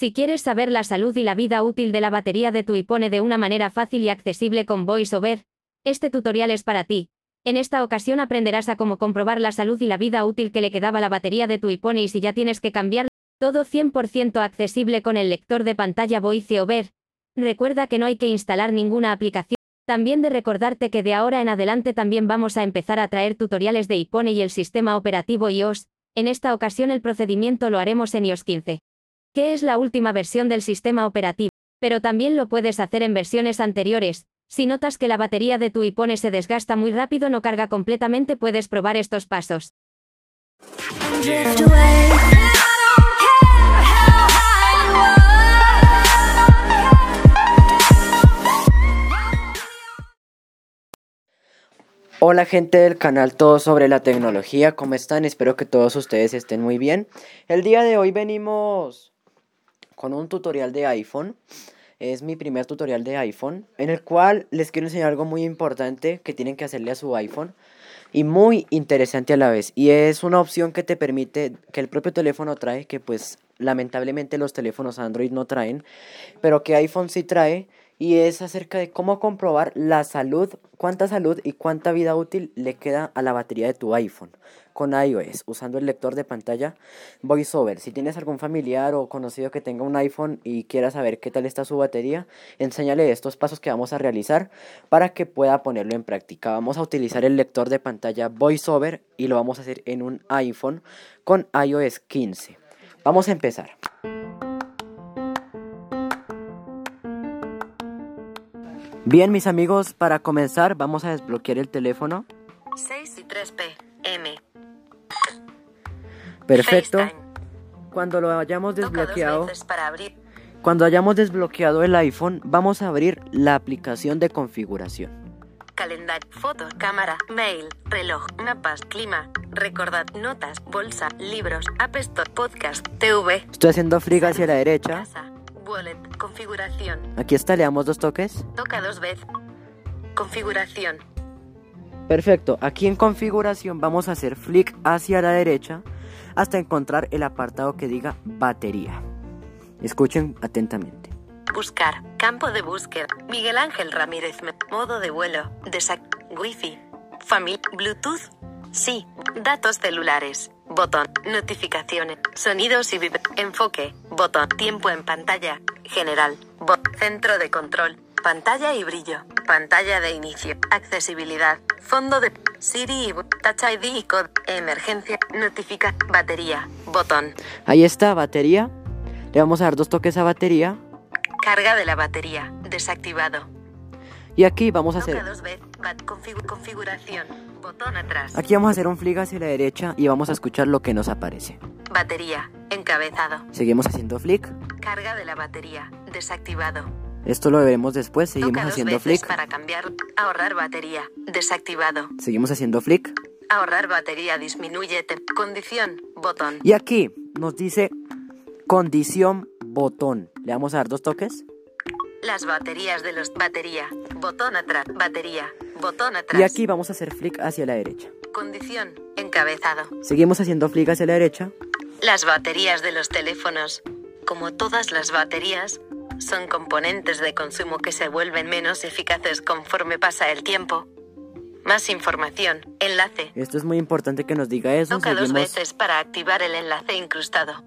Si quieres saber la salud y la vida útil de la batería de tu iPhone de una manera fácil y accesible con VoiceOver, este tutorial es para ti. En esta ocasión aprenderás a cómo comprobar la salud y la vida útil que le quedaba la batería de tu iPhone y si ya tienes que cambiar todo 100% accesible con el lector de pantalla VoiceOver. Recuerda que no hay que instalar ninguna aplicación. También de recordarte que de ahora en adelante también vamos a empezar a traer tutoriales de iPhone y el sistema operativo iOS. En esta ocasión el procedimiento lo haremos en iOS 15 que es la última versión del sistema operativo, pero también lo puedes hacer en versiones anteriores. Si notas que la batería de tu iPhone se desgasta muy rápido no carga completamente puedes probar estos pasos. Hola gente del canal Todo sobre la tecnología, ¿cómo están? Espero que todos ustedes estén muy bien. El día de hoy venimos con un tutorial de iPhone. Es mi primer tutorial de iPhone, en el cual les quiero enseñar algo muy importante que tienen que hacerle a su iPhone y muy interesante a la vez. Y es una opción que te permite, que el propio teléfono trae, que pues lamentablemente los teléfonos Android no traen, pero que iPhone sí trae, y es acerca de cómo comprobar la salud, cuánta salud y cuánta vida útil le queda a la batería de tu iPhone con iOS usando el lector de pantalla VoiceOver. Si tienes algún familiar o conocido que tenga un iPhone y quiera saber qué tal está su batería, enséñale estos pasos que vamos a realizar para que pueda ponerlo en práctica. Vamos a utilizar el lector de pantalla VoiceOver y lo vamos a hacer en un iPhone con iOS 15. Vamos a empezar. Bien, mis amigos, para comenzar vamos a desbloquear el teléfono. 6 y 3P, M. Perfecto. Cuando lo hayamos desbloqueado, cuando hayamos desbloqueado el iPhone, vamos a abrir la aplicación de configuración. Calendario, fotos, cámara, mail, reloj, mapas, clima, recordad, notas, bolsa, libros, App Store, podcast, TV. Estoy haciendo flick hacia la derecha. Wallet, configuración. Aquí está, le damos dos toques. Toca dos veces. Configuración. Perfecto, aquí en configuración vamos a hacer flick hacia la derecha hasta encontrar el apartado que diga batería. Escuchen atentamente. Buscar, campo de búsqueda, Miguel Ángel Ramírez, modo de vuelo, desac, wifi, familia, bluetooth, sí, datos celulares, botón, notificaciones, sonidos y enfoque, botón, tiempo en pantalla, general, bot, centro de control, pantalla y brillo, pantalla de inicio, accesibilidad, fondo de Siri y Touch ID y code, emergencia, notifica, batería, botón. Ahí está, batería. Le vamos a dar dos toques a batería. Carga de la batería, desactivado. Y aquí vamos a hacer... configuración, botón atrás. Aquí vamos a hacer un flick hacia la derecha y vamos a escuchar lo que nos aparece. Batería, encabezado. Seguimos haciendo flick. Carga de la batería, desactivado. Esto lo veremos después, seguimos haciendo flick. Para cambiar, ahorrar batería, desactivado. Seguimos haciendo flick. Ahorrar batería disminuye, condición, botón. Y aquí nos dice condición, botón. Le vamos a dar dos toques. Las baterías de los batería, botón atrás, batería, botón atrás. Y aquí vamos a hacer flick hacia la derecha. Condición, encabezado. Seguimos haciendo flick hacia la derecha. Las baterías de los teléfonos, como todas las baterías, son componentes de consumo que se vuelven menos eficaces conforme pasa el tiempo. Más información. Enlace. Esto es muy importante que nos diga eso. Toca dos veces para activar el enlace incrustado.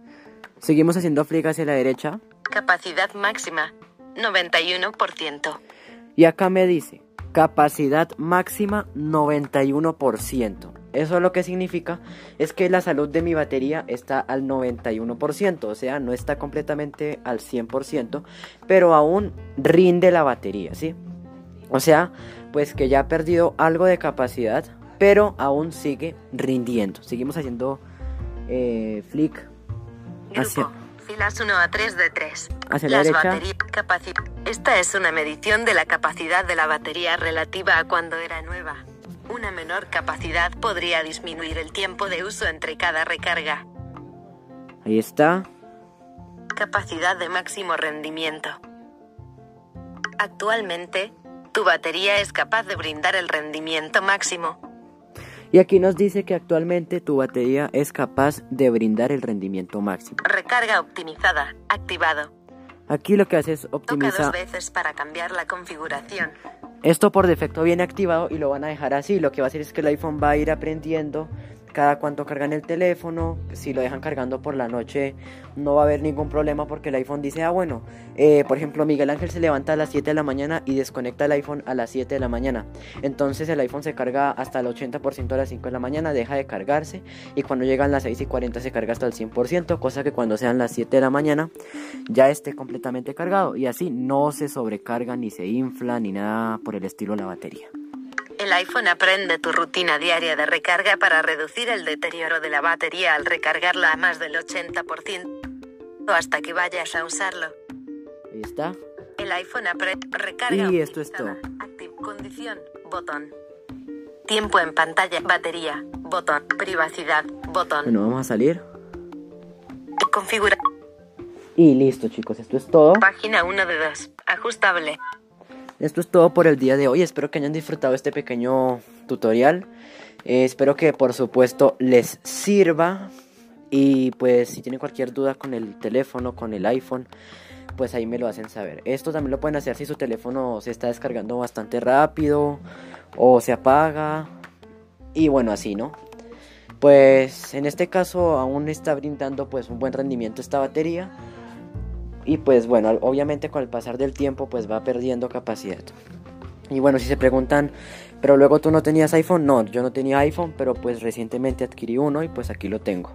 Seguimos haciendo flick hacia la derecha. Capacidad máxima. 91%. Y acá me dice, capacidad máxima 91%. Eso lo que significa es que la salud de mi batería está al 91%, o sea, no está completamente al 100%, pero aún rinde la batería, ¿sí? O sea, pues que ya ha perdido algo de capacidad, pero aún sigue rindiendo. Seguimos haciendo eh, flick hacia... Filas 1 a 3 de 3. Hacia la derecha. Esta es una medición de la capacidad de la batería relativa a cuando era nueva. Una menor capacidad podría disminuir el tiempo de uso entre cada recarga. Ahí está. Capacidad de máximo rendimiento. Actualmente, tu batería es capaz de brindar el rendimiento máximo. Y aquí nos dice que actualmente tu batería es capaz de brindar el rendimiento máximo. Recarga optimizada. Activado. Aquí lo que hace es Toca optimizar. dos veces para cambiar la configuración. Esto por defecto viene activado y lo van a dejar así. Lo que va a hacer es que el iPhone va a ir aprendiendo cada cuánto cargan el teléfono. Si lo dejan cargando por la noche no va a haber ningún problema porque el iPhone dice, ah bueno, eh, por ejemplo Miguel Ángel se levanta a las 7 de la mañana y desconecta el iPhone a las 7 de la mañana. Entonces el iPhone se carga hasta el 80% a las 5 de la mañana, deja de cargarse y cuando llegan las 6 y 40 se carga hasta el 100%, cosa que cuando sean las 7 de la mañana ya esté completamente cargado y así no se sobrecarga ni se infla ni nada por el estilo la batería. El iPhone aprende tu rutina diaria de recarga para reducir el deterioro de la batería al recargarla a más del 80% hasta que vayas a usarlo. Ahí está. El iPhone aprende recarga. Y esto es optimizada. Active. Condición. Botón. Tiempo en pantalla. Batería. Botón. Privacidad. Botón. Bueno, vamos a salir. Configura. Y listo chicos, esto es todo. Página 1 de 2. Ajustable. Esto es todo por el día de hoy. Espero que hayan disfrutado este pequeño tutorial. Eh, espero que por supuesto les sirva. Y pues si tienen cualquier duda con el teléfono, con el iPhone, pues ahí me lo hacen saber. Esto también lo pueden hacer si su teléfono se está descargando bastante rápido o se apaga. Y bueno, así, ¿no? Pues en este caso aún está brindando pues un buen rendimiento esta batería. Y pues bueno, obviamente con el pasar del tiempo pues va perdiendo capacidad. Y bueno, si se preguntan, pero luego tú no tenías iPhone, no, yo no tenía iPhone, pero pues recientemente adquirí uno y pues aquí lo tengo.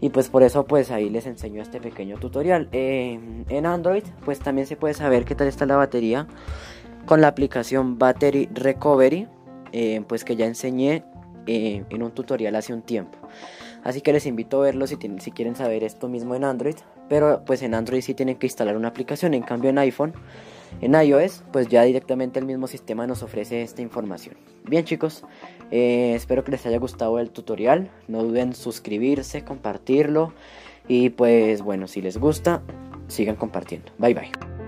Y pues por eso pues ahí les enseño este pequeño tutorial. En Android pues también se puede saber qué tal está la batería con la aplicación Battery Recovery, eh, pues que ya enseñé eh, en un tutorial hace un tiempo. Así que les invito a verlo si, si quieren saber esto mismo en Android. Pero pues en Android sí tienen que instalar una aplicación. En cambio en iPhone, en iOS, pues ya directamente el mismo sistema nos ofrece esta información. Bien chicos, eh, espero que les haya gustado el tutorial. No duden en suscribirse, compartirlo. Y pues bueno, si les gusta, sigan compartiendo. Bye bye.